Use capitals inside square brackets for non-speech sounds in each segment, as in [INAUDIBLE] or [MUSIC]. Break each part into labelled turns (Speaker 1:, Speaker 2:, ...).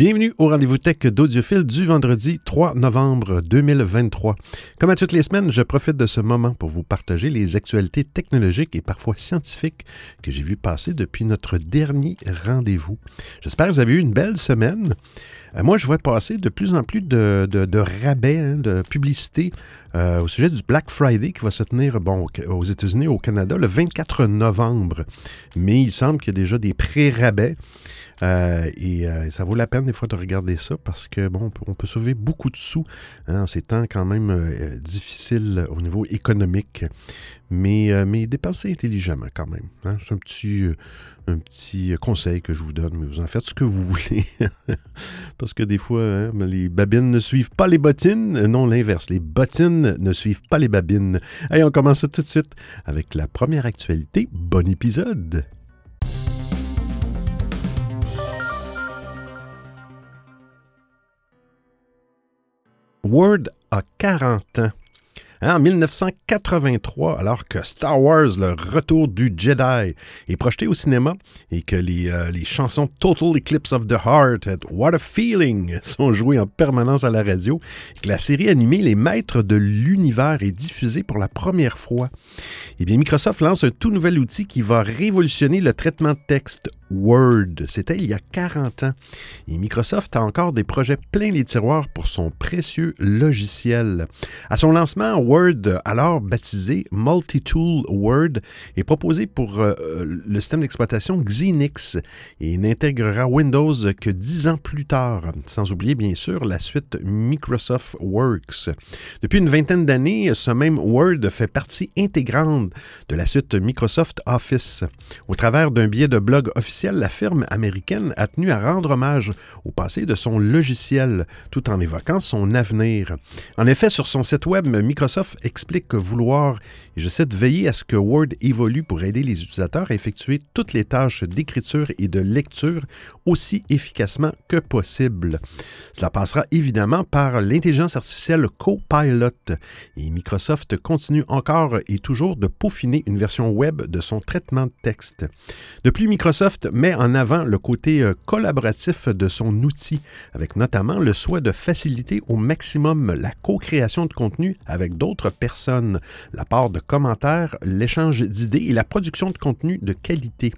Speaker 1: Bienvenue au rendez-vous tech d'Audiophile du vendredi 3 novembre 2023. Comme à toutes les semaines, je profite de ce moment pour vous partager les actualités technologiques et parfois scientifiques que j'ai vu passer depuis notre dernier rendez-vous. J'espère que vous avez eu une belle semaine. Euh, moi, je vois passer de plus en plus de, rabais, hein, de publicité euh, au sujet du Black Friday qui va se tenir bon, aux États-Unis au Canada le 24 novembre. Mais il semble qu'il y a déjà des pré-rabais. Euh, et ça vaut la peine des fois de regarder ça parce que bon, on peut, sauver beaucoup de sous hein, en ces temps quand même difficiles au niveau économique. Mais, mais dépenser intelligemment quand même. Hein. C'est un petit, un petit conseil que je vous donne, mais vous en faites ce que vous voulez. [LAUGHS] parce que des fois, hein, les babines ne suivent pas les bottines. Non, l'inverse. Les bottines ne suivent pas les babines. Allez, on commence tout de suite avec la première actualité. Bon épisode! Word a 40 ans. Hein, en 1983, alors que Star Wars, le retour du Jedi, est projeté au cinéma et que les, euh, les chansons Total Eclipse of the Heart et What a Feeling sont jouées en permanence à la radio, et que la série animée Les Maîtres de l'Univers est diffusée pour la première fois, eh bien, Microsoft lance un tout nouvel outil qui va révolutionner le traitement de texte Word. C'était il y a 40 ans. Et Microsoft a encore des projets pleins les tiroirs pour son précieux logiciel. À son lancement, Word, alors baptisé Multitool Word, est proposé pour euh, le système d'exploitation Xenix et n'intégrera Windows que dix ans plus tard, sans oublier bien sûr la suite Microsoft Works. Depuis une vingtaine d'années, ce même Word fait partie intégrante de la suite Microsoft Office. Au travers d'un billet de blog officiel, la firme américaine a tenu à rendre hommage au passé de son logiciel, tout en évoquant son avenir. En effet, sur son site web, Microsoft explique vouloir, et je cite, veiller à ce que Word évolue pour aider les utilisateurs à effectuer toutes les tâches d'écriture et de lecture aussi efficacement que possible. Cela passera évidemment par l'intelligence artificielle Copilot, et Microsoft continue encore et toujours de peaufiner une version web de son traitement de texte. De plus, Microsoft met en avant le côté euh, collaboratif de son outil, avec notamment le souhait de faciliter au maximum la co-création de contenu avec d'autres personnes, la part de commentaires, l'échange d'idées et la production de contenu de qualité.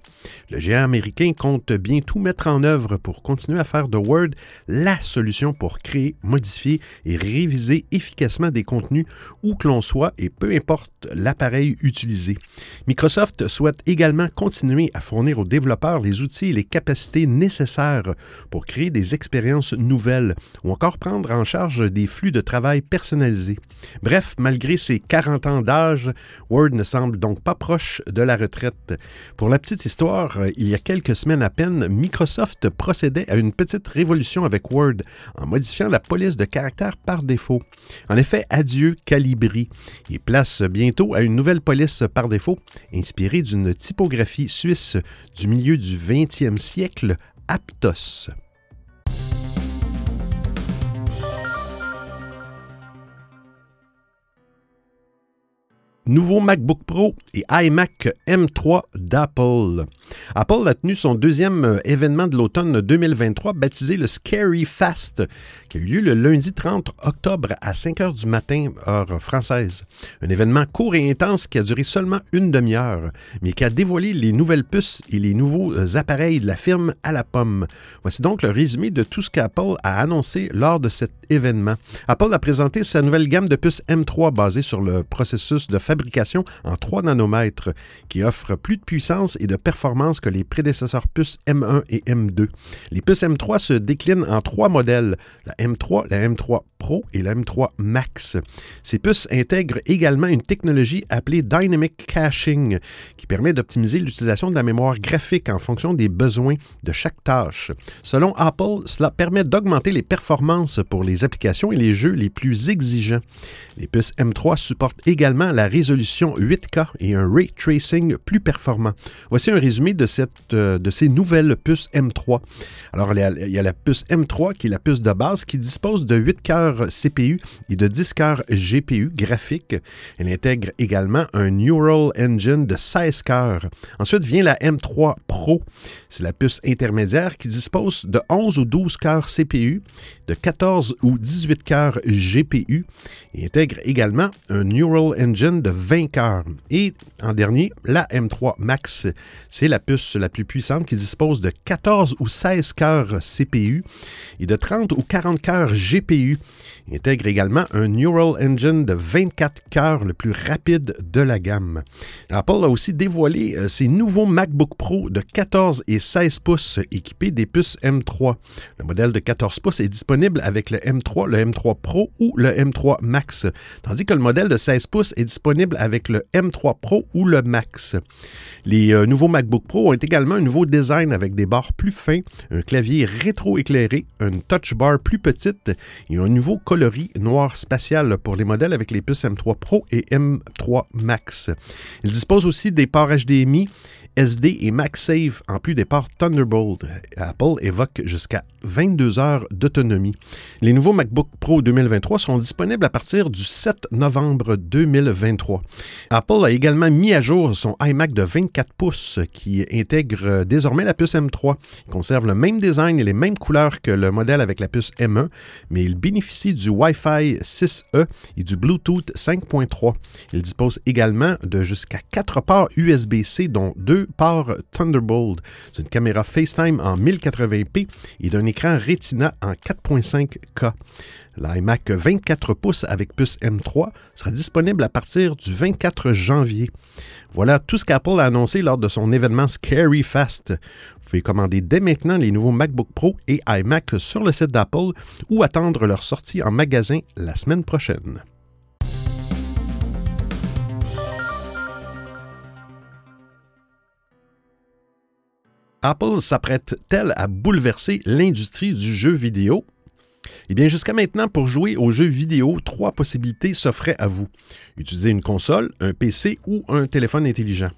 Speaker 1: Le géant américain compte bien tout mettre en œuvre pour continuer à faire de Word la solution pour créer, modifier et réviser efficacement des contenus où que l'on soit et peu importe l'appareil utilisé. Microsoft souhaite également continuer à fournir aux développeurs les outils et les capacités nécessaires pour créer des expériences nouvelles ou encore prendre en charge des flux de travail personnalisés. Bref, malgré ses 40 ans d'âge, Word ne semble donc pas proche de la retraite. Pour la petite histoire, il y a quelques semaines à peine, Microsoft procédait à une petite révolution avec Word en modifiant la police de caractère par défaut. En effet, adieu Calibri et place bientôt à une nouvelle police par défaut inspirée d'une typographie suisse du milieu du 20e siècle, Aptos. Nouveau MacBook Pro et iMac M3 d'Apple. Apple a tenu son deuxième euh, événement de l'automne 2023 baptisé le Scary Fast, qui a eu lieu le lundi 30 octobre à 5 heures du matin, heure française. Un événement court et intense qui a duré seulement une demi-heure, mais qui a dévoilé les nouvelles puces et les nouveaux euh, appareils de la firme à la pomme. Voici donc le résumé de tout ce qu'Apple a annoncé lors de cet événement. Apple a présenté sa nouvelle gamme de puces M3 basée sur le processus de fabrication fabrication en 3 nanomètres qui offre plus de puissance et de performance que les prédécesseurs puces M1 et M2. Les puces M3 se déclinent en trois modèles, la M3, la M3 Pro et la M3 Max. Ces puces intègrent également une technologie appelée Dynamic Caching qui permet d'optimiser l'utilisation de la mémoire graphique en fonction des besoins de chaque tâche. Selon Apple, cela permet d'augmenter les performances pour les applications et les jeux les plus exigeants. Les puces M3 supportent également la résolution résolution 8K et un ray tracing plus performant. Voici un résumé de, euh, ces nouvelles puces M3. Alors, il y a la puce M3 qui est la puce de base qui dispose de 8 cœurs CPU et de 10 cœurs GPU graphiques. Elle intègre également un Neural Engine de 16 cœurs. Ensuite vient la M3 Pro. C'est la puce intermédiaire qui dispose de 11 ou 12 cœurs CPU, de 14 ou 18 cœurs GPU et intègre également un Neural Engine de 20 cœurs. Et en dernier, la M3 Max, c'est la puce la plus puissante qui dispose de 14 ou 16 cœurs CPU et de 30 ou 40 cœurs GPU. Il intègre également un Neural Engine de 24 cœurs, le plus rapide de la gamme. Apple a aussi dévoilé euh, ses nouveaux MacBook Pro de 14 et 16 pouces équipés des puces M3. Le modèle de 14 pouces est disponible avec le M3, le M3 Pro ou le M3 Max, tandis que le modèle de 16 pouces est disponible avec le M3 Pro ou le Max. Les euh, nouveaux MacBook Pro ont également un nouveau design avec des barres plus fins, un clavier rétro-éclairé, une touch bar plus petite et un nouveau coloris noir spatial pour les modèles avec les puces M3 Pro et M3 Max. Il dispose aussi des ports HDMI SD et MagSafe en plus des ports Thunderbolt. Apple évoque jusqu'à 22 heures d'autonomie. Les nouveaux MacBook Pro 2023 seront disponibles à partir du 7 novembre 2023. Apple a également mis à jour son iMac de 24 pouces qui intègre désormais la puce M3. Il conserve le même design et les mêmes couleurs que le modèle avec la puce M1, mais il bénéficie du Wi-Fi 6E et du Bluetooth 5.3. Il dispose également de jusqu'à 4 ports USB-C dont deux par Thunderbolt. C'est une caméra FaceTime en 1080p et d'un écran Retina en 4.5K. L'iMac 24 pouces avec puce M3 sera disponible à partir du 24 janvier. Voilà tout ce qu'Apple a annoncé lors de son événement Scary Fast. Vous pouvez commander dès maintenant les nouveaux MacBook Pro et iMac sur le site d'Apple ou attendre leur sortie en magasin la semaine prochaine. Apple s'apprête-t-elle à bouleverser l'industrie du jeu vidéo? Eh bien, jusqu'à maintenant, pour jouer aux jeux vidéo, trois possibilités s'offraient à vous. Utiliser une console, un PC ou un téléphone intelligent.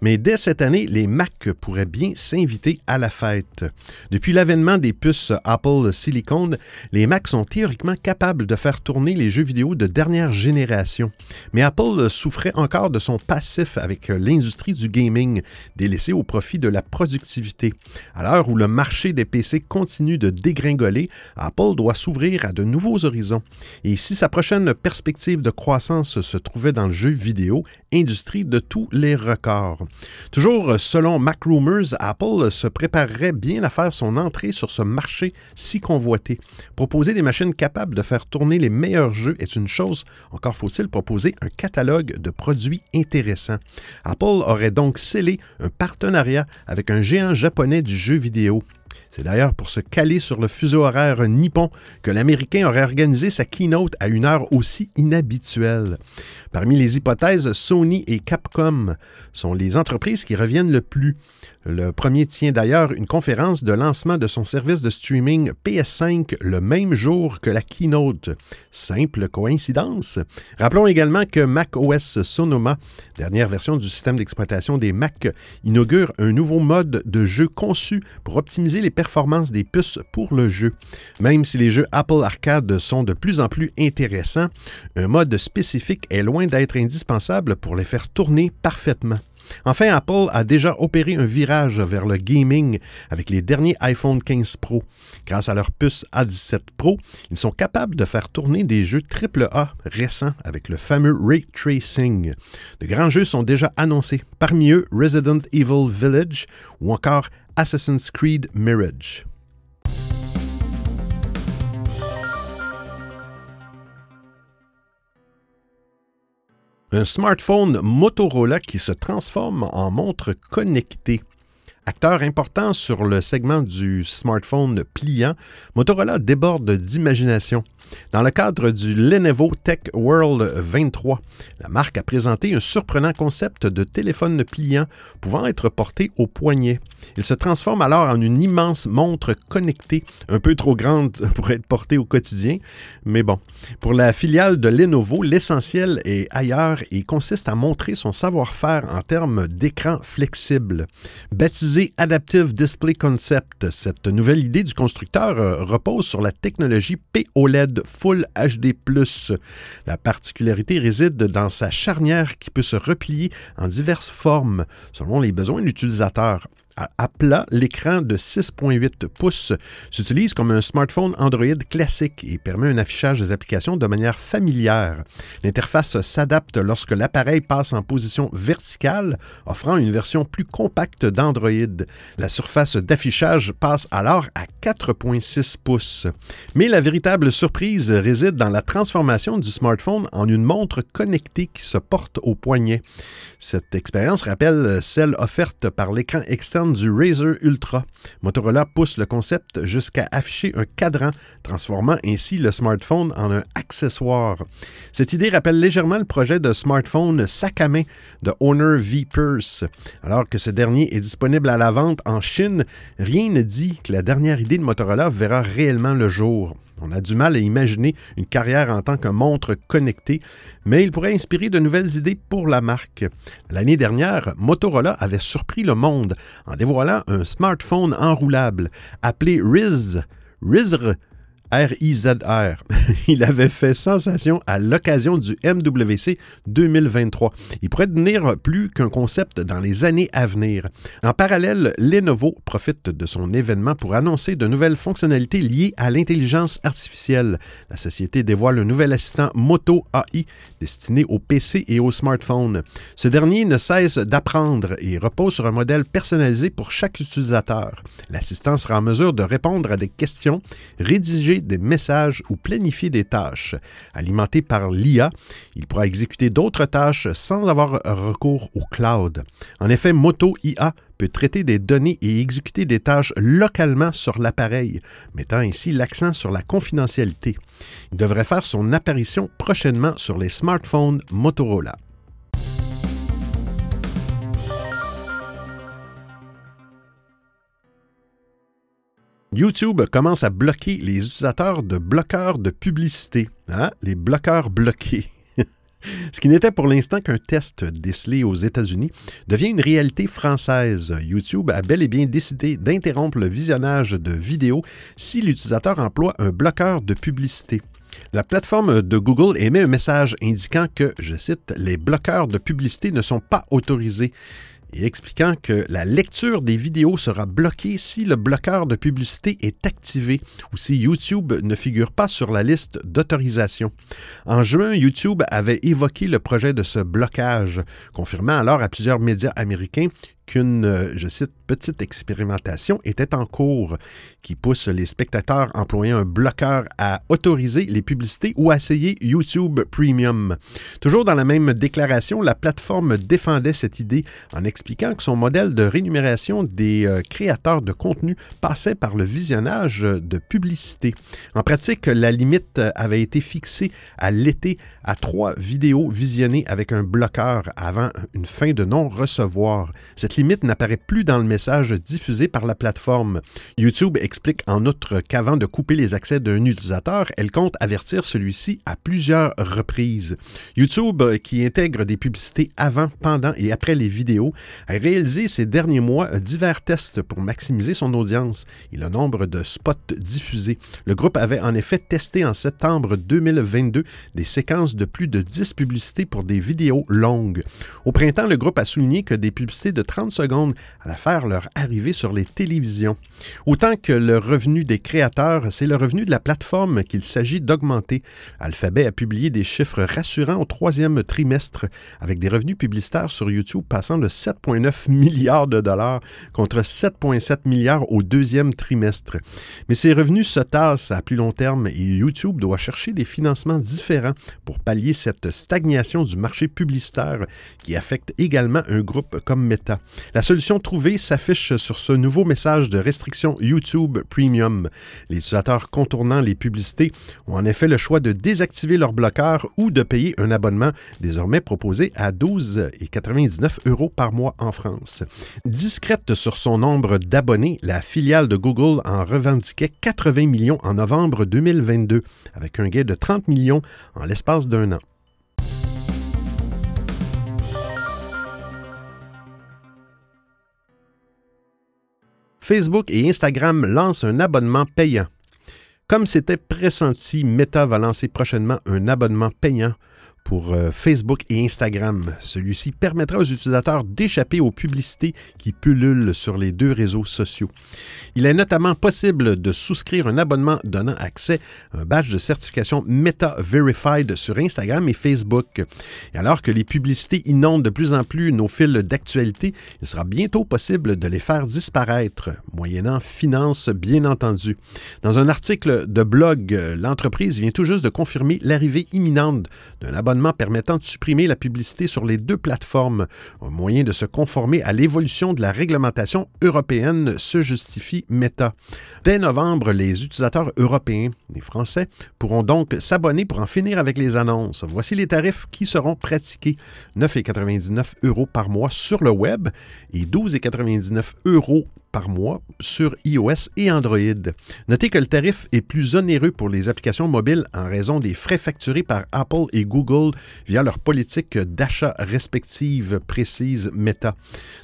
Speaker 1: Mais dès cette année, les Mac pourraient bien s'inviter à la fête. Depuis l'avènement des puces Apple Silicon, les Macs sont théoriquement capables de faire tourner les jeux vidéo de dernière génération. Mais Apple souffrait encore de son passif avec l'industrie du gaming, délaissée au profit de la productivité. À l'heure où le marché des PC continue de dégringoler, Apple doit à de nouveaux horizons. Et si sa prochaine perspective de croissance se trouvait dans le jeu vidéo, industrie de tous les records. Toujours selon Mac Rumors, Apple se préparerait bien à faire son entrée sur ce marché si convoité. Proposer des machines capables de faire tourner les meilleurs jeux est une chose, encore faut-il proposer un catalogue de produits intéressants. Apple aurait donc scellé un partenariat avec un géant japonais du jeu vidéo. C'est d'ailleurs pour se caler sur le fuseau horaire nippon que l'Américain aurait organisé sa keynote à une heure aussi inhabituelle. Parmi les hypothèses, Sony et Capcom sont les entreprises qui reviennent le plus. Le premier tient d'ailleurs une conférence de lancement de son service de streaming PS5 le même jour que la keynote. Simple coïncidence. Rappelons également que Mac OS Sonoma, dernière version du système d'exploitation des Mac, inaugure un nouveau mode de jeu conçu pour optimiser les performances des puces pour le jeu. Même si les jeux Apple Arcade sont de plus en plus intéressants, un mode spécifique est loin d'être indispensable pour les faire tourner parfaitement. Enfin, Apple a déjà opéré un virage vers le gaming avec les derniers iPhone 15 Pro. Grâce à leur puce A17 Pro, ils sont capables de faire tourner des jeux AAA récents avec le fameux ray tracing. De grands jeux sont déjà annoncés, parmi eux Resident Evil Village ou encore Assassin's Creed Mirage. Un smartphone Motorola qui se transforme en montre connectée. Acteur important sur le segment du smartphone pliant, Motorola déborde d'imagination. Dans le cadre du Lenovo Tech World 23, la marque a présenté un surprenant concept de téléphone pliant pouvant être porté au poignet. Il se transforme alors en une immense montre connectée, un peu trop grande [LAUGHS] pour être portée au quotidien, mais bon. Pour la filiale de Lenovo, l'essentiel est ailleurs et consiste à montrer son savoir-faire en termes d'écran flexible. Baptisé Adaptive Display Concept, cette nouvelle idée du constructeur euh, repose sur la technologie POLED Full HD+. La particularité réside dans sa charnière qui peut se replier en diverses formes selon les besoins de l'utilisateur à plat, l'écran de 6.8 pouces s'utilise comme un smartphone Android classique et permet un affichage des applications de manière familière. L'interface s'adapte lorsque l'appareil passe en position verticale, offrant une version plus compacte d'Android. La surface d'affichage passe alors à 4.6 pouces. Mais la véritable surprise réside dans la transformation du smartphone en une montre connectée qui se porte au poignet. Cette expérience rappelle celle offerte par l'écran externe du Razer Ultra. Motorola pousse le concept jusqu'à afficher un cadran, transformant ainsi le smartphone en un accessoire. Cette idée rappelle légèrement le projet de smartphone sac à main de Honor V Purse. Alors que ce dernier est disponible à la vente en Chine, rien ne dit que la dernière idée de Motorola verra réellement le jour. On a du mal à imaginer une carrière en tant que montre connectée, mais il pourrait inspirer de nouvelles idées pour la marque. L'année dernière, Motorola avait surpris le monde en dévoilant un smartphone enroulable appelé Riz, Rizr R-I-Z-R. [LAUGHS] Il avait fait sensation à l'occasion du MWC 2023. Il pourrait devenir plus qu'un concept dans les années à venir. En parallèle, Lenovo profite de son événement pour annoncer de nouvelles fonctionnalités liées à l'intelligence artificielle. La société dévoile un nouvel assistant Moto AI destiné aux PC et aux smartphones. Ce dernier ne cesse d'apprendre et repose sur un modèle personnalisé pour chaque utilisateur. L'assistant sera en mesure de répondre à des questions, rédiger des messages ou planifier des tâches. Alimenté par l'IA, il pourra exécuter d'autres tâches sans avoir recours au cloud. En effet, Moto IA peut traiter des données et exécuter des tâches localement sur l'appareil, mettant ainsi l'accent sur la confidentialité. Il devrait faire son apparition prochainement sur les smartphones Motorola. YouTube commence à bloquer les utilisateurs de bloqueurs de publicité, hein? les bloqueurs bloqués. [LAUGHS] Ce qui n'était pour l'instant qu'un test décelé aux États-Unis devient une réalité française. YouTube a bel et bien décidé d'interrompre le visionnage de vidéos si l'utilisateur emploie un bloqueur de publicité. La plateforme de Google émet un message indiquant que, je cite, les bloqueurs de publicité ne sont pas autorisés et expliquant que la lecture des vidéos sera bloquée si le bloqueur de publicité est activé ou si YouTube ne figure pas sur la liste d'autorisation. En juin, YouTube avait évoqué le projet de ce blocage, confirmant alors à plusieurs médias américains qu'une, euh, je cite, petite expérimentation était en cours qui pousse les spectateurs employant un bloqueur à autoriser les publicités ou à essayer YouTube Premium. Toujours dans la même déclaration, la plateforme défendait cette idée en expliquant que son modèle de rémunération des euh, créateurs de contenu passait par le visionnage de publicités. En pratique, la limite avait été fixée à l'été à trois vidéos visionnées avec un bloqueur avant une fin de non-recevoir. Cette limite n'apparaît plus dans le message diffusé par la plateforme. YouTube explique en outre qu'avant de couper les accès d'un utilisateur, elle compte avertir celui-ci à plusieurs reprises. YouTube, qui intègre des publicités avant, pendant et après les vidéos, a réalisé ces derniers mois divers tests pour maximiser son audience et le nombre de spots diffusés. Le groupe avait en effet testé en septembre 2022 des séquences de plus de 10 publicités pour des vidéos longues. Au printemps, le groupe a souligné que des publicités de 30 secondes à la faire leur arrivée sur les télévisions. Autant que le revenu des créateurs, c'est le revenu de la plateforme qu'il s'agit d'augmenter. Alphabet a publié des chiffres rassurants au troisième trimestre, avec des revenus publicitaires sur YouTube passant de 7,9 milliards de dollars contre 7,7 milliards au deuxième trimestre. Mais ces revenus se tassent à plus long terme et YouTube doit chercher des financements différents pour pallier cette stagnation du marché publicitaire qui affecte également un groupe comme Meta. La solution trouvée s'affiche sur ce nouveau message de restriction YouTube Premium. Les utilisateurs contournant les publicités ont en effet le choix de désactiver leur bloqueur ou de payer un abonnement désormais proposé à 12,99 euros par mois en France. Discrète sur son nombre d'abonnés, la filiale de Google en revendiquait 80 millions en novembre 2022, avec un gain de 30 millions en l'espace d'un an. Facebook et Instagram lancent un abonnement payant. Comme c'était pressenti, Meta va lancer prochainement un abonnement payant pour euh, Facebook et Instagram. Celui-ci permettra aux utilisateurs d'échapper aux publicités qui pullulent sur les deux réseaux sociaux. Il est notamment possible de souscrire un abonnement donnant accès à un badge de certification Meta Verified sur Instagram et Facebook. Et alors que les publicités inondent de plus en plus nos fils d'actualité, il sera bientôt possible de les faire disparaître, moyennant finances bien entendu. Dans un article de blog, l'entreprise vient tout juste de confirmer l'arrivée imminente d'un abonnement permettant de supprimer la publicité sur les deux plateformes. Un moyen de se conformer à l'évolution de la réglementation européenne se justifie Meta. Dès novembre, les utilisateurs européens, les Français, pourront donc s'abonner pour en finir avec les annonces. Voici les tarifs qui seront pratiqués. 9,99 euros par mois sur le web et 12,99 euros par mois sur iOS et Android. Notez que le tarif est plus onéreux pour les applications mobiles en raison des frais facturés par Apple et Google via leur politique d'achat respective précise Meta.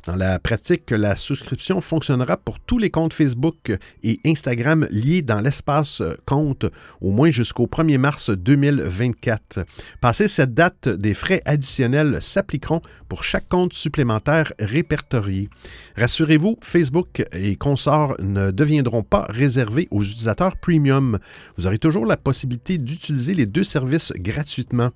Speaker 1: Dans la pratique, la souscription fonctionnera pour tous les comptes Facebook et Instagram liés dans l'espace compte au moins jusqu'au 1er mars 2024. Passé cette date, des frais additionnels s'appliqueront pour chaque compte supplémentaire répertorié. Rassurez-vous, Facebook et consorts ne deviendront pas réservés aux utilisateurs premium. Vous aurez toujours la possibilité d'utiliser les deux services gratuitement.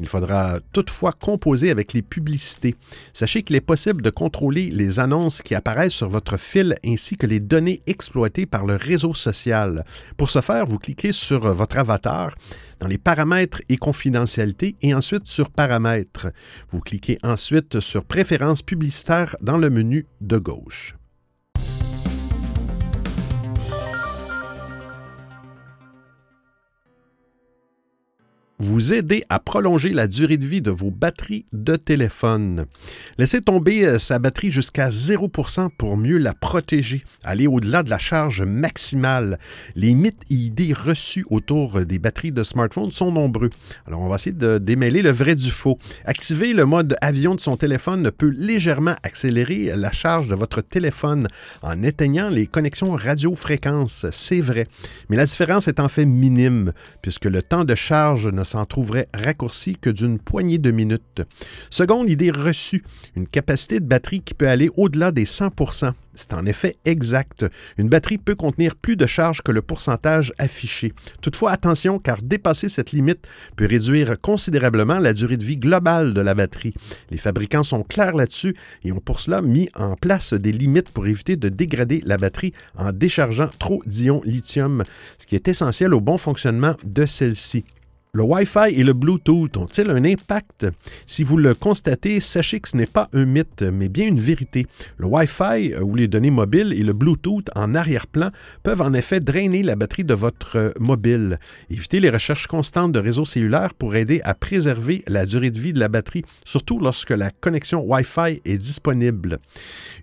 Speaker 1: Il faudra toutefois composer avec les publicités. Sachez qu'il est possible de contrôler les annonces qui apparaissent sur votre fil ainsi que les données exploitées par le réseau social. Pour ce faire, vous cliquez sur votre avatar dans les paramètres et confidentialité et ensuite sur paramètres. Vous cliquez ensuite sur préférences publicitaires dans le menu de gauche. Vous aider à prolonger la durée de vie de vos batteries de téléphone. Laissez tomber euh, sa batterie jusqu'à 0% pour mieux la protéger. Aller au-delà de la charge maximale. Les mythes et idées reçus autour des batteries de smartphone sont nombreux. Alors on va essayer de démêler le vrai du faux. Activer le mode avion de son téléphone peut légèrement accélérer la charge de votre téléphone en éteignant les connexions radio-fréquences. C'est vrai. Mais la différence est en fait minime puisque le temps de charge s'en trouverait raccourci que d'une poignée de minutes. Seconde idée reçue, une capacité de batterie qui peut aller au-delà des 100% c'est en effet exact. Une batterie peut contenir plus de charge que le pourcentage affiché. Toutefois, attention, car dépasser cette limite peut réduire considérablement la durée de vie globale de la batterie. Les fabricants sont clairs là-dessus et ont pour cela mis en place des limites pour éviter de dégrader la batterie en déchargeant trop d'ions lithium, ce qui est essentiel au bon fonctionnement de celle-ci. Le Wi-Fi et le Bluetooth ont-ils un impact? Si vous le constatez, sachez que ce n'est pas un mythe, mais bien une vérité. Le Wi-Fi euh, ou les données mobiles et le Bluetooth en arrière-plan peuvent en effet drainer la batterie de votre euh, mobile. Évitez les recherches constantes de réseaux cellulaires pour aider à préserver la durée de vie de la batterie, surtout lorsque la connexion Wi-Fi est disponible.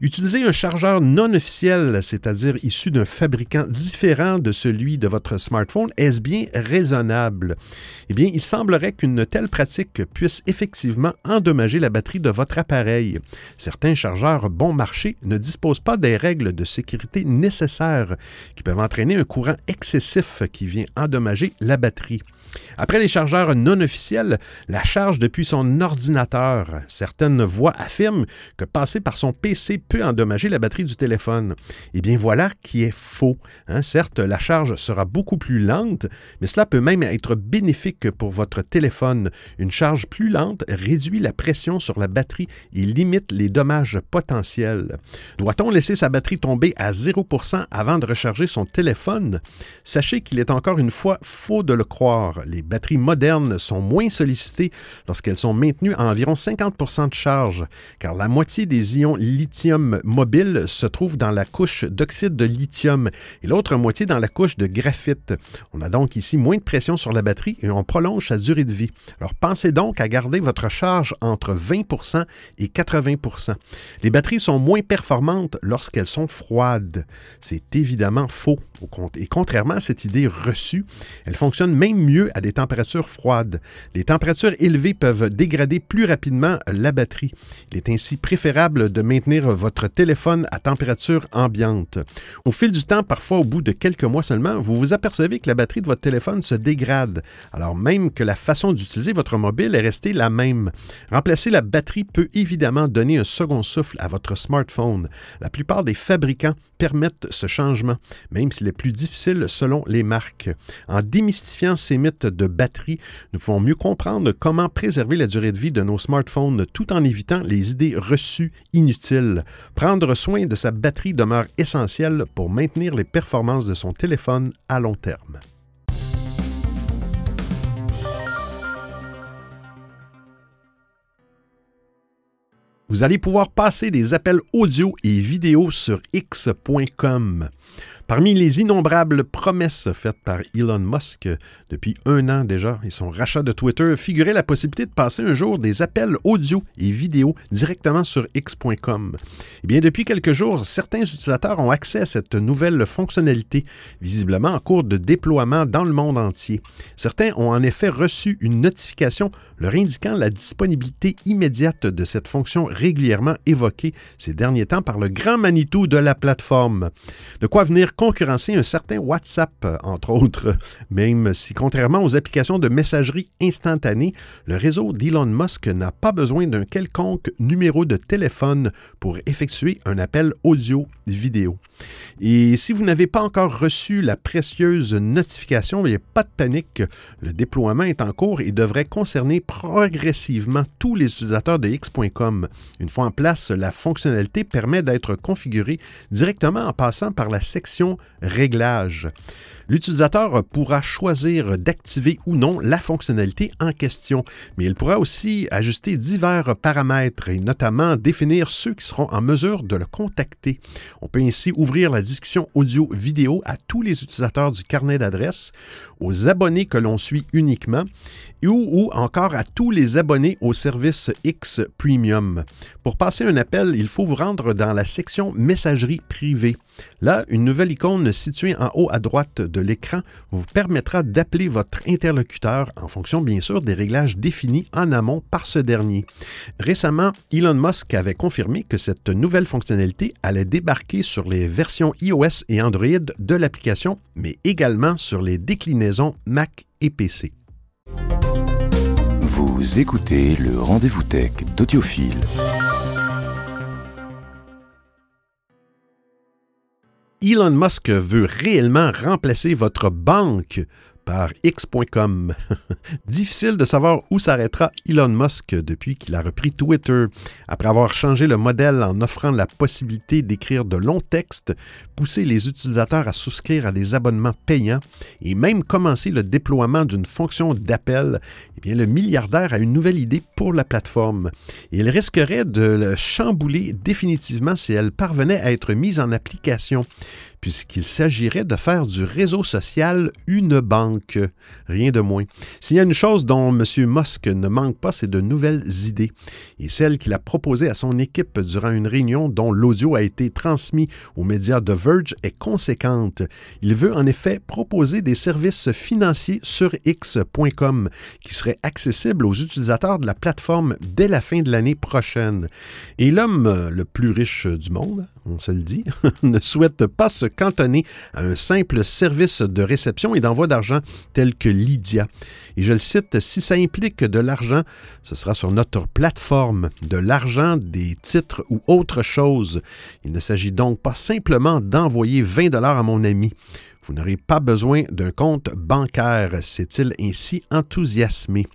Speaker 1: Utilisez un chargeur non officiel, c'est-à-dire issu d'un fabricant différent de celui de votre smartphone. Est-ce bien raisonnable? Eh bien, il semblerait qu'une telle pratique puisse effectivement endommager la batterie de votre appareil. Certains chargeurs bon marché ne disposent pas des règles de sécurité nécessaires qui peuvent entraîner un courant excessif qui vient endommager la batterie. Après les chargeurs non officiels, la charge depuis son ordinateur. Certaines voix affirment que passer par son PC peut endommager la batterie du téléphone. Eh bien voilà qui est faux. Hein. Certes, la charge sera beaucoup plus lente, mais cela peut même être bénéfique bénéfique pour votre téléphone. Une charge plus lente réduit la pression sur la batterie et limite les dommages potentiels. Doit-on laisser sa batterie tomber à 0% avant de recharger son téléphone? Sachez qu'il est encore une fois faux de le croire. Les batteries modernes sont moins sollicitées lorsqu'elles sont maintenues à environ 50% de charge, car la moitié des ions lithium mobile se trouve dans la couche d'oxyde de lithium et l'autre moitié dans la couche de graphite. On a donc ici moins de pression sur la batterie et on prolonge sa durée de vie. Alors pensez donc à garder votre charge entre 20% et 80% Les batteries sont moins performantes lorsqu'elles sont froides. C'est évidemment faux. Et contrairement à cette idée reçue, elles fonctionnent même mieux à des températures froides. Les températures élevées peuvent dégrader plus rapidement la batterie. Il est ainsi préférable de maintenir votre téléphone à température ambiante. Au fil du temps, parfois au bout de quelques mois seulement, vous vous apercevez que la batterie de votre téléphone se dégrade, même que la façon d'utiliser votre mobile est restée la même. Remplacer la batterie peut évidemment donner un second souffle à votre smartphone. La plupart des fabricants permettent ce changement, même s'il est plus difficile selon les marques. En démystifiant ces mythes de batterie, nous pouvons mieux comprendre comment préserver la durée de vie de nos smartphones tout en évitant les idées reçues inutiles. Prendre soin de sa batterie demeure essentiel pour maintenir les performances de son téléphone à long terme. Vous allez pouvoir passer des appels audio et vidéo sur x.com. Parmi les innombrables promesses faites par Elon Musk depuis un an déjà et son rachat de Twitter figurait la possibilité de passer un jour des appels audio et vidéo directement sur x.com. Eh bien, depuis quelques jours, certains utilisateurs ont accès à cette nouvelle fonctionnalité, visiblement en cours de déploiement dans le monde entier. Certains ont en effet reçu une notification leur indiquant la disponibilité immédiate de cette fonction régulièrement évoquée ces derniers temps par le grand Manitou de la plateforme. De quoi venir concurrencer un certain WhatsApp, entre autres, [LAUGHS] même si, contrairement aux applications de messagerie instantanée, le réseau d'Elon Musk n'a pas besoin d'un quelconque numéro de téléphone pour effectuer un appel audio-vidéo. Et si vous n'avez pas encore reçu la précieuse notification, il n'y a pas de panique. Le déploiement est en cours et devrait concerner progressivement tous les utilisateurs de X.com. Une fois en place, la fonctionnalité permet d'être configurée directement en passant par la section Réglages. L'utilisateur pourra choisir d'activer ou non la fonctionnalité en question, mais il pourra aussi ajuster divers paramètres et notamment définir ceux qui seront en mesure de le contacter. On peut ainsi ouvrir la discussion audio-vidéo à tous les utilisateurs du carnet d'adresses, aux abonnés que l'on suit uniquement ou, ou, encore à tous les abonnés au service X Premium. Pour passer un appel, il faut vous rendre dans la section Messagerie privée. Là, une nouvelle icône située en haut à droite l'écran vous permettra d'appeler votre interlocuteur en fonction bien sûr des réglages définis en amont par ce dernier. Récemment, Elon Musk avait confirmé que cette nouvelle fonctionnalité allait débarquer sur les versions iOS et Android de l'application, mais également sur les déclinaisons Mac et PC.
Speaker 2: Vous écoutez le rendez-vous tech d'Audiophile.
Speaker 1: Elon Musk veut réellement remplacer votre banque par X.com. [LAUGHS] Difficile de savoir où s'arrêtera Elon Musk depuis qu'il a repris Twitter. Après avoir changé le modèle en offrant la possibilité d'écrire de longs textes, pousser les utilisateurs à souscrire à des abonnements payants et même commencer le déploiement d'une fonction d'appel, eh bien le milliardaire a une nouvelle idée pour la plateforme. il risquerait de le chambouler définitivement si elle parvenait à être mise en application puisqu'il s'agirait de faire du réseau social une banque, rien de moins. S'il y a une chose dont M. Musk ne manque pas, c'est de nouvelles idées. Et celle qu'il a proposée à son équipe durant une réunion dont l'audio a été transmis aux médias de Verge est conséquente. Il veut en effet proposer des services financiers sur X.com qui seraient accessibles aux utilisateurs de la plateforme dès la fin de l'année prochaine. Et l'homme le plus riche du monde, on se le dit, [LAUGHS] ne souhaite pas se cantonner à un simple service de réception et d'envoi d'argent tel que Lydia. Et je le cite, si ça implique de l'argent, ce sera sur notre plateforme, de l'argent, des titres ou autre chose. Il ne s'agit donc pas simplement d'envoyer 20 dollars à mon ami. Vous n'aurez pas besoin d'un compte bancaire, s'est-il ainsi enthousiasmé.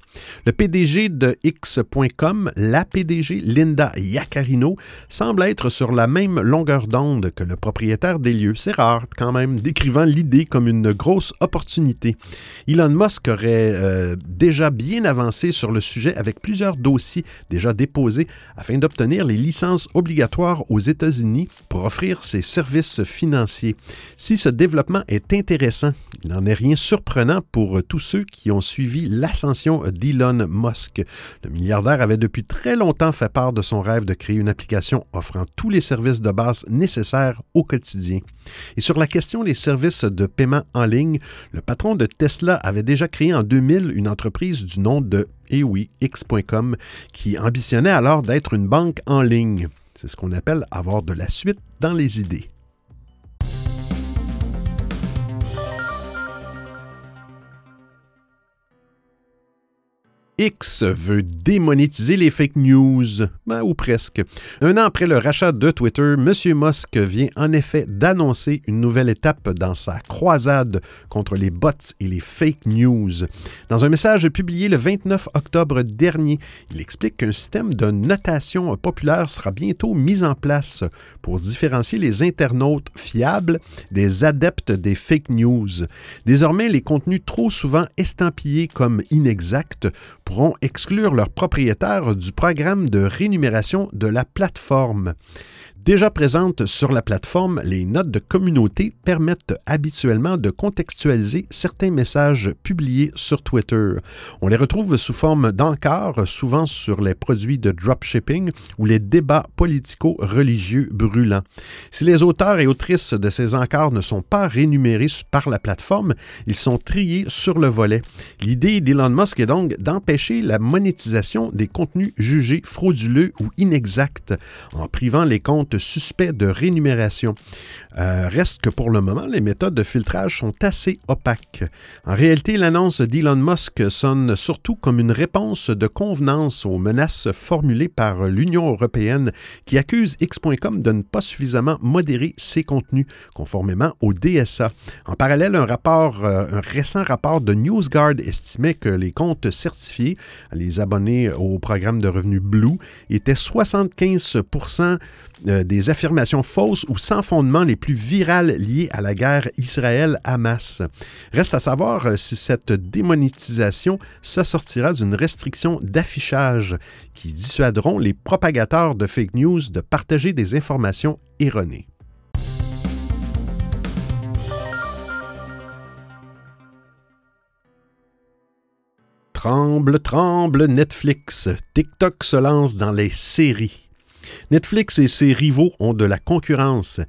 Speaker 1: Le PDG de X.com, la PDG Linda Yaccarino, semble être sur la même longueur d'onde que le propriétaire des lieux. C'est rare quand même, décrivant l'idée comme une grosse opportunité. Elon Musk aurait euh, déjà bien avancé sur le sujet avec plusieurs dossiers déjà déposés afin d'obtenir les licences obligatoires aux États-Unis pour offrir ses services financiers. Si ce développement est intéressant, il n'en est rien surprenant pour tous ceux qui ont suivi l'ascension d'Elon Musk. Le milliardaire avait depuis très longtemps fait part de son rêve de créer une application offrant tous les services de base nécessaires au quotidien. Et sur la question des services de paiement en ligne, le patron de Tesla avait déjà créé en 2000 une entreprise du nom de eh oui, X.com, qui ambitionnait alors d'être une banque en ligne. C'est ce qu'on appelle avoir de la suite dans les idées. X veut démonétiser les fake news, ben, ou presque. Un an après le rachat de Twitter, M. Musk vient en effet d'annoncer une nouvelle étape dans sa croisade contre les bots et les fake news. Dans un message publié le 29 octobre dernier, il explique qu'un système de notation populaire sera bientôt mis en place pour différencier les internautes fiables des adeptes des fake news. Désormais, les contenus trop souvent estampillés comme inexacts pourront exclure leurs propriétaires du programme de rémunération de la plateforme. Déjà présentes sur la plateforme, les notes de communauté permettent habituellement de contextualiser certains messages publiés sur Twitter. On les retrouve sous forme d'encarts, souvent sur les produits de dropshipping ou les débats politico-religieux brûlants. Si les auteurs et autrices de ces encarts ne sont pas rémunérés par la plateforme, ils sont triés sur le volet. L'idée d'Elon Musk est donc d'empêcher la monétisation des contenus jugés frauduleux ou inexacts en privant les comptes suspect de rémunération. Euh, reste que pour le moment, les méthodes de filtrage sont assez opaques. En réalité, l'annonce d'Elon Musk sonne surtout comme une réponse de convenance aux menaces formulées par l'Union européenne qui accuse X.com de ne pas suffisamment modérer ses contenus conformément au DSA. En parallèle, un, rapport, euh, un récent rapport de NewsGuard estimait que les comptes certifiés, les abonnés au programme de revenus Blue, étaient 75 euh, des affirmations fausses ou sans fondement les plus virales liées à la guerre Israël-Hamas. Reste à savoir euh, si cette démonétisation s'assortira d'une restriction d'affichage qui dissuaderont les propagateurs de fake news de partager des informations erronées. Tremble, tremble, Netflix. TikTok se lance dans les séries. Netflix et ses rivaux ont de la concurrence.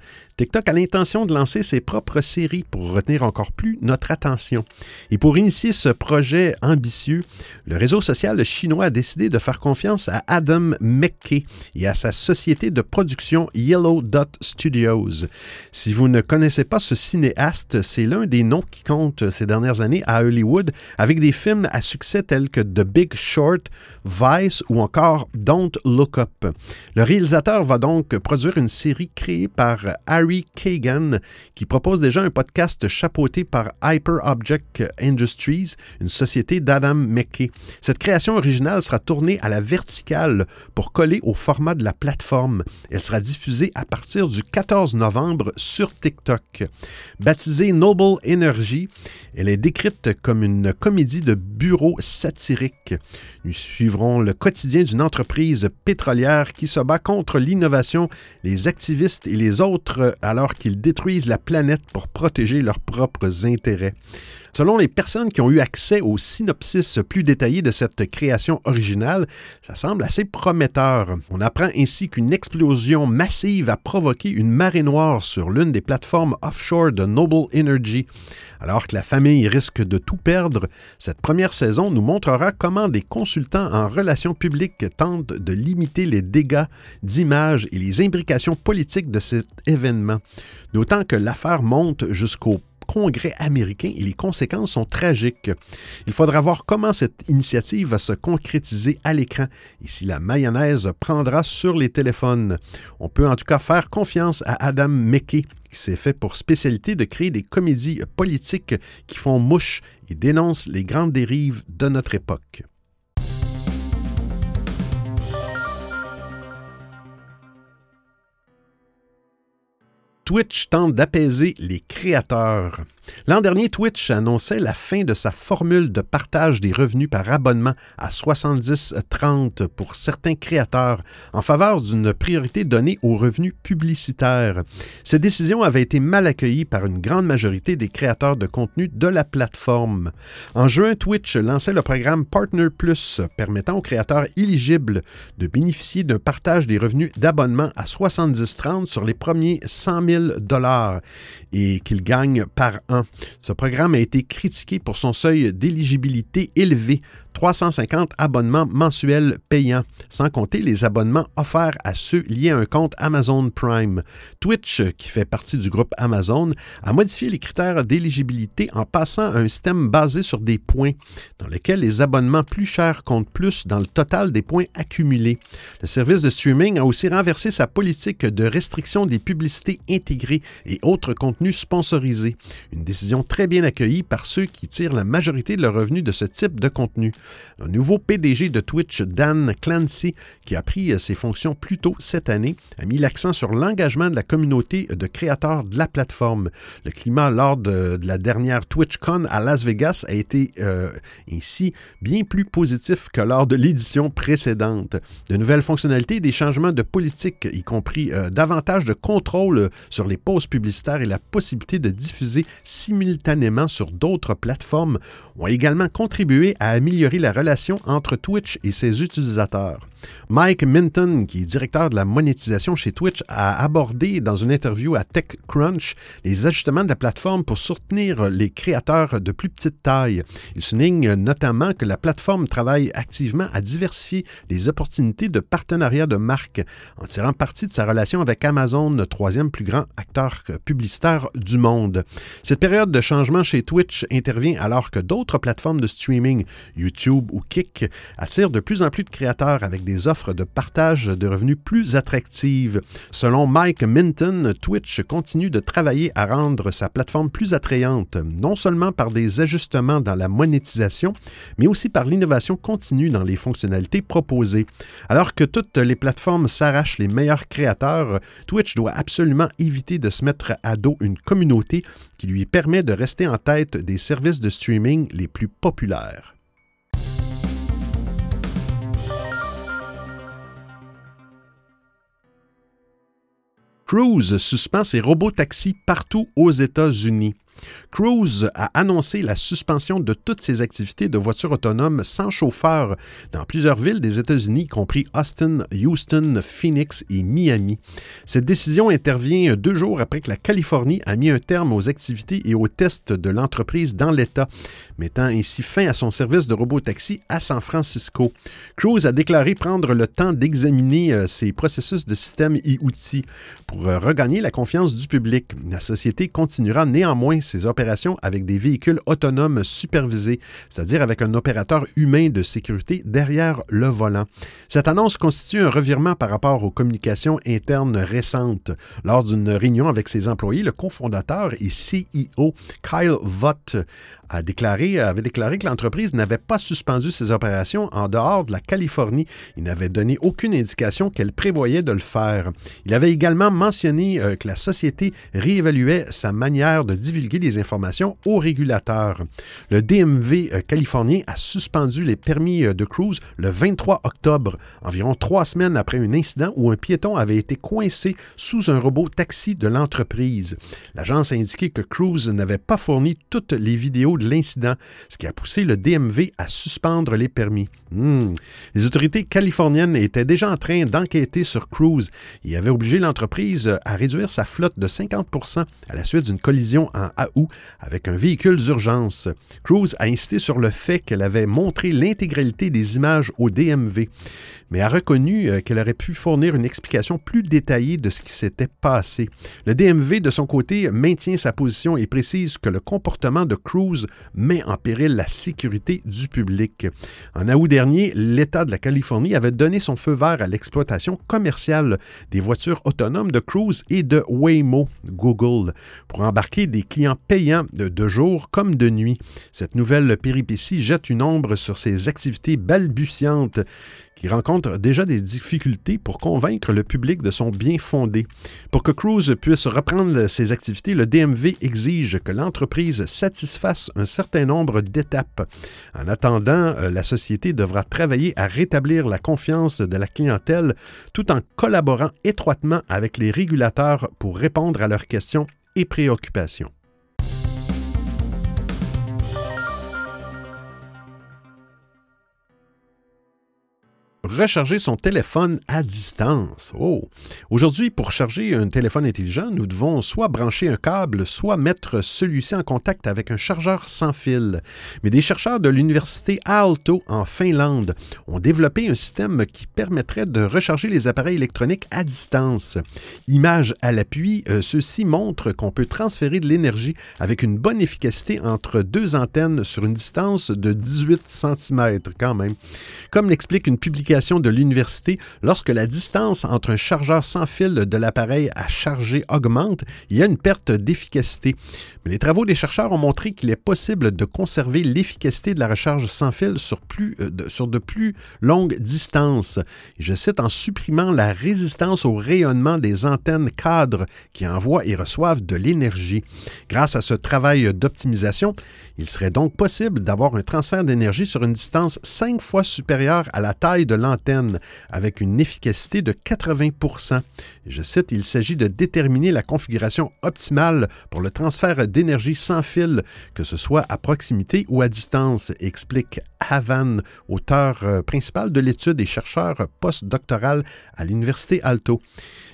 Speaker 1: TikTok a l'intention de lancer ses propres séries pour retenir encore plus notre attention. Et pour initier ce projet ambitieux, le réseau social chinois a décidé de faire confiance à Adam McKay et à sa société de production Yellow Dot Studios. Si vous ne connaissez pas ce cinéaste, c'est l'un des noms qui compte ces dernières années à Hollywood avec des films à succès tels que The Big Short, Vice ou encore Don't Look Up. Réalisateur va donc produire une série créée par Harry Kagan, qui propose déjà un podcast chapeauté par Hyper Object Industries, une société d'Adam McKay. Cette création originale sera tournée à la verticale pour coller au format de la plateforme. Elle sera diffusée à partir du 14 novembre sur TikTok. Baptisée Noble Energy, elle est décrite comme une comédie de bureau satirique. Nous suivrons le quotidien d'une entreprise pétrolière qui se bat contre l'innovation, les activistes et les autres alors qu'ils détruisent la planète pour protéger leurs propres intérêts. Selon les personnes qui ont eu accès au synopsis plus détaillé de cette création originale, ça semble assez prometteur. On apprend ainsi qu'une explosion massive a provoqué une marée noire sur l'une des plateformes offshore de Noble Energy. Alors que la famille risque de tout perdre, cette première saison nous montrera comment des consultants en relations publiques tentent de limiter les dégâts d'image et les imbrications politiques de cet événement. D'autant que l'affaire monte jusqu'au Congrès américain et les conséquences sont tragiques. Il faudra voir comment cette initiative va se concrétiser à l'écran et si la mayonnaise prendra sur les téléphones. On peut en tout cas faire confiance à Adam McKay qui s'est fait pour spécialité de créer des comédies politiques qui font mouche et dénoncent les grandes dérives de notre époque. Twitch tente d'apaiser les créateurs. L'an dernier, Twitch annonçait la fin de sa formule de partage des revenus par abonnement à 70-30 pour certains créateurs en faveur d'une priorité donnée aux revenus publicitaires. Cette décision avait été mal accueillie par une grande majorité des créateurs de contenu de la plateforme. En juin, Twitch lançait le programme Partner Plus permettant aux créateurs éligibles de bénéficier d'un partage des revenus d'abonnement à 70-30 sur les premiers 100 000 dollars et qu'il gagne par an. Ce programme a été critiqué pour son seuil d'éligibilité élevé 350 abonnements mensuels payants, sans compter les abonnements offerts à ceux liés à un compte Amazon Prime. Twitch, qui fait partie du groupe Amazon, a modifié les critères d'éligibilité en passant à un système basé sur des points, dans lequel les abonnements plus chers comptent plus dans le total des points accumulés. Le service de streaming a aussi renversé sa politique de restriction des publicités intégrées et autres contenus sponsorisés, une décision très bien accueillie par ceux qui tirent la majorité de leurs revenus de ce type de contenu. Le nouveau PDG de Twitch, Dan Clancy, qui a pris ses fonctions plus tôt cette année, a mis l'accent sur l'engagement de la communauté de créateurs de la plateforme. Le climat lors de, la dernière TwitchCon à Las Vegas a été euh, ainsi bien plus positif que lors de l'édition précédente. De nouvelles fonctionnalités, des changements de politique, y compris euh, davantage de contrôle sur les pauses publicitaires et la possibilité de diffuser simultanément sur d'autres plateformes, ont également contribué à améliorer la relation entre Twitch et ses utilisateurs. Mike Minton, qui est directeur de la monétisation chez Twitch, a abordé dans une interview à TechCrunch les ajustements de la plateforme pour soutenir les créateurs de plus petite taille. Il souligne notamment que la plateforme travaille activement à diversifier les opportunités de partenariat de marque en tirant parti de sa relation avec Amazon, le troisième plus grand acteur publicitaire du monde. Cette période de changement chez Twitch intervient alors que d'autres plateformes de streaming, YouTube ou Kick, attirent de plus en plus de créateurs avec des offres de partage de revenus plus attractives. Selon Mike Minton, Twitch continue de travailler à rendre sa plateforme plus attrayante, non seulement par des ajustements dans la monétisation, mais aussi par l'innovation continue dans les fonctionnalités proposées. Alors que toutes les plateformes s'arrachent les meilleurs créateurs, Twitch doit absolument éviter de se mettre à dos une communauté qui lui permet de rester en tête des services de streaming les plus populaires. Cruise suspend ses robots taxis partout aux États-Unis. Cruise a annoncé la suspension de toutes ses activités de voitures autonomes sans chauffeur dans plusieurs villes des États-Unis, y compris Austin, Houston, Phoenix et Miami. Cette décision intervient deux jours après que la Californie a mis un terme aux activités et aux tests de l'entreprise dans l'État, mettant ainsi fin à son service de robot-taxi à San Francisco. Cruise a déclaré prendre le temps d'examiner euh, ses processus de système et outils pour euh, regagner la confiance du public. La société continuera néanmoins ses opérations avec des véhicules autonomes supervisés, c'est-à-dire avec un opérateur humain de sécurité derrière le volant. Cette annonce constitue un revirement par rapport aux communications internes récentes. Lors d'une réunion avec ses employés, le cofondateur et CEO Kyle Vott a déclaré, avait déclaré que l'entreprise n'avait pas suspendu ses opérations en dehors de la Californie. Il n'avait donné aucune indication qu'elle prévoyait de le faire. Il avait également mentionné euh, que la société réévaluait sa manière de divulguer les informations aux régulateurs. Le DMV euh, californien a suspendu les permis euh, de cruise le 23 octobre, environ trois semaines après un incident où un piéton avait été coincé sous un robot taxi de l'entreprise. L'agence a indiqué que Cruise n'avait pas fourni toutes les vidéos de l'incident, ce qui a poussé le DMV à suspendre les permis. Hmm. Les autorités californiennes étaient déjà en train d'enquêter sur Cruise et avaient obligé l'entreprise à réduire sa flotte de 50% à la suite d'une collision en août avec un véhicule d'urgence. Cruise a insisté sur le fait qu'elle avait montré l'intégralité des images au DMV mais a reconnu euh, qu'elle aurait pu fournir une explication plus détaillée de ce qui s'était passé. Le DMV, de son côté, maintient sa position et précise que le comportement de Cruz met en péril la sécurité du public. En août dernier, l'État de la Californie avait donné son feu vert à l'exploitation commerciale des voitures autonomes de Cruise et de Waymo, Google, pour embarquer des clients payants de, jour comme de nuit. Cette nouvelle péripétie jette une ombre sur ces activités balbutiantes qui rencontre déjà des difficultés pour convaincre le public de son bien fondé. Pour que Cruise puisse reprendre ses activités, le DMV exige que l'entreprise satisfasse un certain nombre d'étapes. En attendant, euh, la société devra travailler à rétablir la confiance de la clientèle tout en collaborant étroitement avec les régulateurs pour répondre à leurs questions et préoccupations. Recharger son téléphone à distance. Oh! Aujourd'hui, pour charger un téléphone intelligent, nous devons soit brancher un câble, soit mettre celui-ci en contact avec un chargeur sans fil. Mais des chercheurs de l'université Aalto en Finlande ont développé un système qui permettrait de recharger les appareils électroniques à distance. Image à l'appui, euh, ceux-ci montrent qu'on peut transférer de l'énergie avec une bonne efficacité entre deux antennes sur une distance de 18 cm quand même. Comme l'explique une publication de l'université, lorsque la distance entre un chargeur sans fil de l'appareil à charger augmente, il y a une perte d'efficacité. Mais les travaux des chercheurs ont montré qu'il est possible de conserver l'efficacité de la recharge sans fil sur, plus, euh, de, sur de plus longues distances. je cite en supprimant la résistance au rayonnement des antennes cadres qui envoient et reçoivent de l'énergie. Grâce à ce travail d'optimisation, il serait donc possible d'avoir un transfert d'énergie sur une distance cinq fois supérieure à la taille de l'antenne, avec une efficacité de 80% Je cite, il s'agit de déterminer la configuration optimale pour le transfert d'énergie sans fil, que ce soit à proximité ou à distance, explique Havan, auteur euh, principal de l'étude et chercheur postdoctoral à l'Université Alto.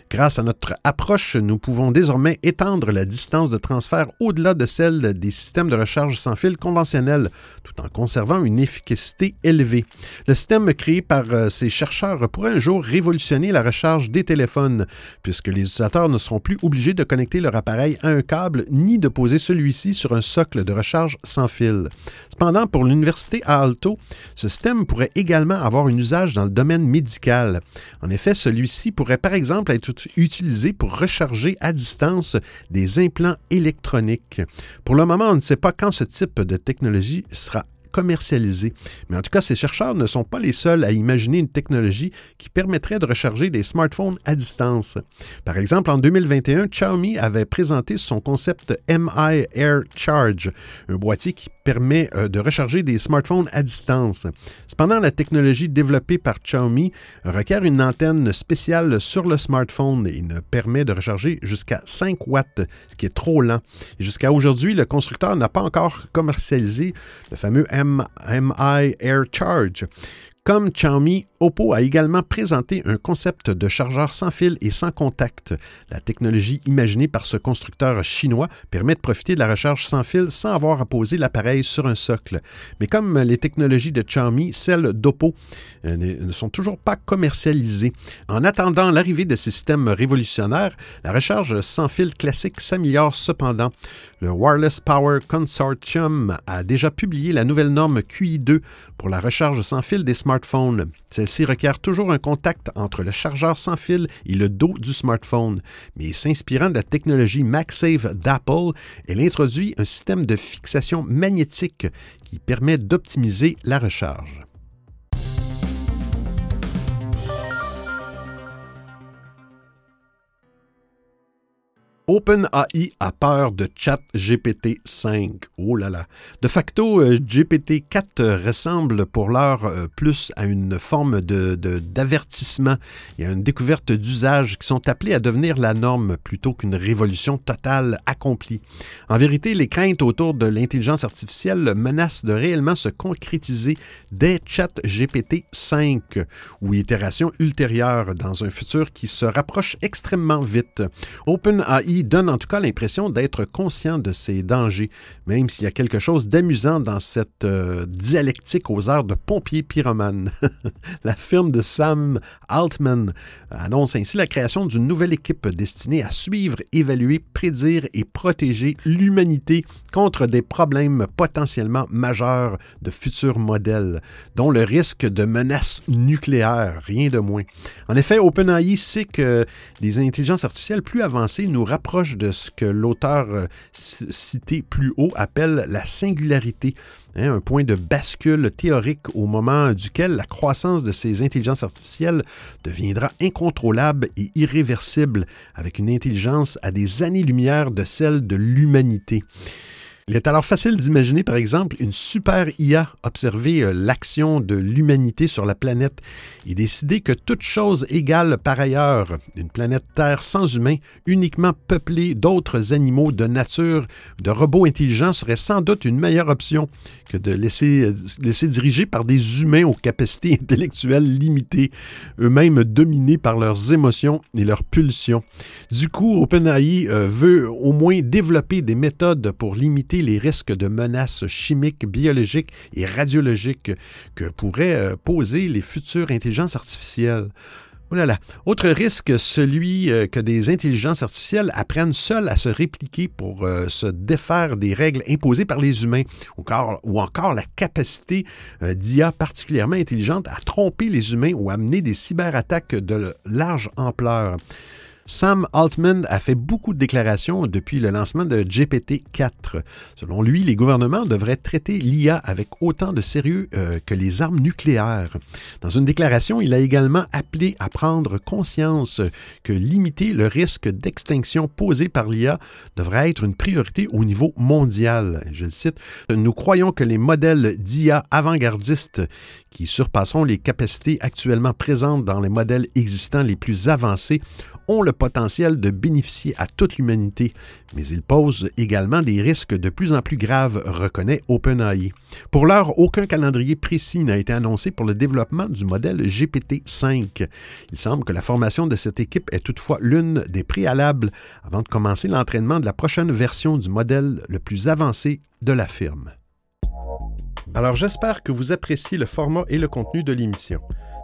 Speaker 1: Grâce à notre approche, nous pouvons désormais étendre la distance de transfert au-delà de celle des systèmes de recharge sans fil conventionnels, tout en conservant une efficacité élevée. Le système créé par euh, ces chercheurs pourrait un jour révolutionner la recharge des téléphones, puisque les utilisateurs ne seront plus obligés de connecter leur appareil à un câble ni de poser celui-ci sur un socle de recharge sans fil. Cependant, pour l'Université à Alto, ce système pourrait également avoir un usage dans le domaine médical. En effet, celui-ci pourrait par exemple être utilisé pour recharger à distance des implants électroniques. Pour le moment, on ne sait pas quand ce type de technologie sera commercialisé. Mais en tout cas, ces chercheurs ne sont pas les seuls à imaginer une technologie qui permettrait de recharger des smartphones à distance. Par exemple, en 2021, Xiaomi avait présenté son concept MI Air Charge, un boîtier qui permet euh, de recharger des smartphones à distance. Cependant, la technologie développée par Xiaomi requiert une antenne spéciale sur le smartphone et ne permet de recharger jusqu'à 5 watts, ce qui est trop lent. Jusqu'à aujourd'hui, le constructeur n'a pas encore commercialisé le fameux MI Air Charge. Comme Xiaomi, Oppo a également présenté un concept de chargeur sans fil et sans contact. La technologie imaginée par ce constructeur chinois permet de profiter de la recharge sans fil sans avoir à poser l'appareil sur un socle. Mais comme les technologies de Xiaomi, celles d'Oppo euh, ne sont toujours pas commercialisées. En attendant l'arrivée de ces systèmes révolutionnaires, la recharge sans fil classique s'améliore cependant. Le Wireless Power Consortium a déjà publié la nouvelle norme QI2 pour la recharge sans fil des smartphones celle-ci requiert toujours un contact entre le chargeur sans fil et le dos du smartphone, mais s'inspirant de la technologie MagSafe d'Apple, elle introduit un système de fixation magnétique qui permet d'optimiser la recharge. OpenAI a peur de ChatGPT 5. Oh là là. De facto, euh, GPT-4 ressemble pour l'heure euh, plus à une forme de, d'avertissement et à une découverte d'usages qui sont appelés à devenir la norme plutôt qu'une révolution totale accomplie. En vérité, les craintes autour de l'intelligence artificielle menacent de réellement se concrétiser dès ChatGPT 5 ou itération ultérieure dans un futur qui se rapproche extrêmement vite. OpenAI Donne en tout cas l'impression d'être conscient de ses dangers, même s'il y a quelque chose d'amusant dans cette euh, dialectique aux airs de pompier pyromane. [LAUGHS] la firme de Sam Altman annonce ainsi la création d'une nouvelle équipe destinée à suivre, évaluer, prédire et protéger l'humanité contre des problèmes potentiellement majeurs de futurs modèles, dont le risque de menaces nucléaires, rien de moins. En effet, OpenAI sait que des intelligences artificielles plus avancées nous rapprochent de ce que l'auteur euh, cité plus haut appelle la singularité, hein, un point de bascule théorique au moment duquel la croissance de ces intelligences artificielles deviendra incontrôlable et irréversible, avec une intelligence à des années-lumière de celle de l'humanité. Il est alors facile d'imaginer, par exemple, une super IA observer euh, l'action de l'humanité sur la planète et décider que toute chose égale par ailleurs, une planète Terre sans humains, uniquement peuplée d'autres animaux de nature, de robots intelligents, serait sans doute une meilleure option que de laisser, euh, laisser diriger par des humains aux capacités [LAUGHS] intellectuelles limitées, eux-mêmes dominés par leurs émotions et leurs pulsions. Du coup, OpenAI euh, veut au moins développer des méthodes pour limiter les risques de menaces chimiques, biologiques et radiologiques que pourraient euh, poser les futures intelligences artificielles. Oh Autre risque, celui euh, que des intelligences artificielles apprennent seules à se répliquer pour euh, se défaire des règles imposées par les humains, ou encore, la capacité d'IA particulièrement intelligente à tromper les humains ou amener des cyberattaques de large ampleur. Sam Altman a fait beaucoup de déclarations depuis le lancement de GPT-4. Selon lui, les gouvernements devraient traiter l'IA avec autant de sérieux euh, que les armes nucléaires. Dans une déclaration, il a également appelé à prendre conscience que limiter le risque d'extinction posé par l'IA devrait être une priorité au niveau mondial. Je le cite, Nous croyons que les modèles d'IA avant-gardistes qui surpasseront les capacités actuellement présentes dans les modèles existants les plus avancés ont le potentiel de bénéficier à toute l'humanité, mais ils posent également des risques de plus en plus graves, reconnaît OpenAI. Pour l'heure, aucun calendrier précis n'a été annoncé pour le développement du modèle GPT-5. Il semble que la formation de cette équipe est toutefois l'une des préalables avant de commencer l'entraînement de la prochaine version du modèle le plus avancé de la firme. Alors j'espère que vous appréciez le format et le contenu de l'émission.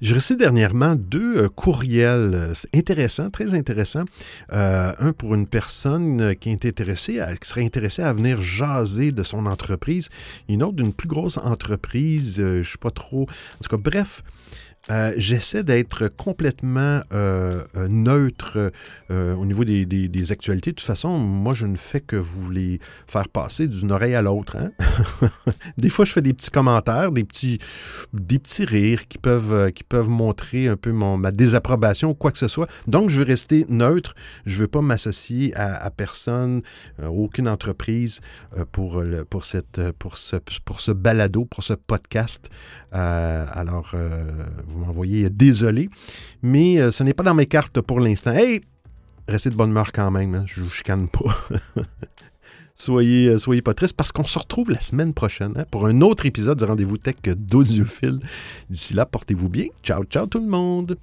Speaker 1: J'ai reçu dernièrement deux euh, courriels euh, intéressants, très intéressants. un pour une personne qui est intéressée, qui serait intéressée à venir jaser de son entreprise. Une autre d'une plus grosse entreprise. je ne sais pas trop. En tout cas, bref. Euh, j'essaie d'être complètement euh, euh, neutre au niveau des, actualités. De toute façon, moi, je ne fais que vous les faire passer d'une oreille à l'autre. Hein. [LAUGHS] des fois, je fais des petits commentaires, des petits, des petits rires qui peuvent, qui peuvent montrer un peu ma désapprobation ou quoi que ce soit. Donc, je veux rester neutre. Je ne veux pas m'associer à, personne, aucune entreprise pour, le, pour, cette, pour, ce, pour ce balado, pour ce podcast. alors, vous m'envoyez désolé, mais euh, ce n'est pas dans mes cartes pour l'instant. Hey, restez de bonne humeur quand même, hein, je vous chicane pas. [LAUGHS] soyez, euh, soyez pas tristes parce qu'on se retrouve la semaine prochaine hein, pour un autre épisode du rendez-vous tech d'Audiophile. D'ici là, portez-vous bien. Ciao, ciao tout le monde.